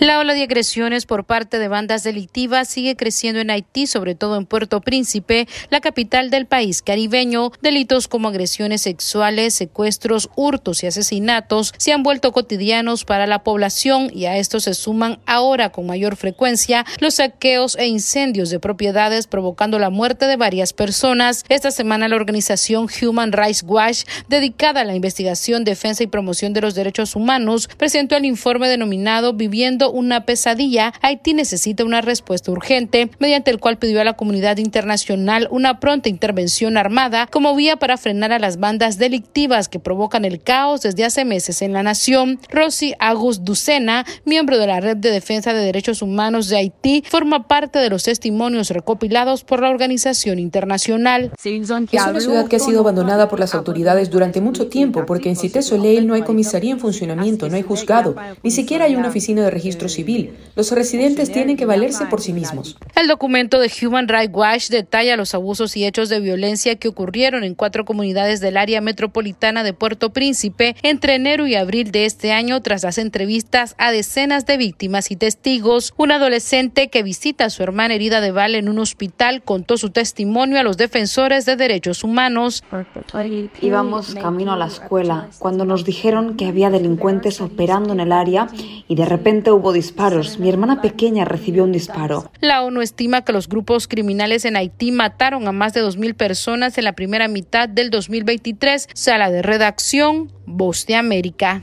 La ola de agresiones por parte de bandas delictivas sigue creciendo en Haití, sobre todo en Puerto Príncipe, la capital del país caribeño. Delitos como agresiones sexuales, secuestros, hurtos y asesinatos se han vuelto cotidianos para la población y a esto se suman ahora con mayor frecuencia los saqueos e incendios de propiedades provocando la muerte de varias personas. Esta semana la organización Human Rights Watch, dedicada a la investigación, defensa y promoción de los derechos humanos, presentó el informe denominado Viviendo una pesadilla, Haití necesita una respuesta urgente, mediante el cual pidió a la comunidad internacional una pronta intervención armada como vía para frenar a las bandas delictivas que provocan el caos desde hace meses en la nación. Rosy Agus Ducena, miembro de la Red de Defensa de Derechos Humanos de Haití, forma parte de los testimonios recopilados por la organización internacional. Es una ciudad que ha sido abandonada por las autoridades durante mucho tiempo porque en Cité Soleil no hay comisaría en funcionamiento, no hay juzgado, ni siquiera hay una oficina de registro civil. Los residentes tienen que valerse por sí mismos. El documento de Human Rights Watch detalla los abusos y hechos de violencia que ocurrieron en cuatro comunidades del área metropolitana de Puerto Príncipe entre enero y abril de este año tras las entrevistas a decenas de víctimas y testigos. Un adolescente que visita a su hermana herida de bala en un hospital contó su testimonio a los defensores de derechos humanos. Íbamos camino a la escuela cuando nos dijeron que había delincuentes operando en el área y de repente hubo disparos. Mi hermana pequeña recibió un disparo. La ONU estima que los grupos criminales en Haití mataron a más de 2.000 personas en la primera mitad del 2023. Sala de redacción, Voz de América.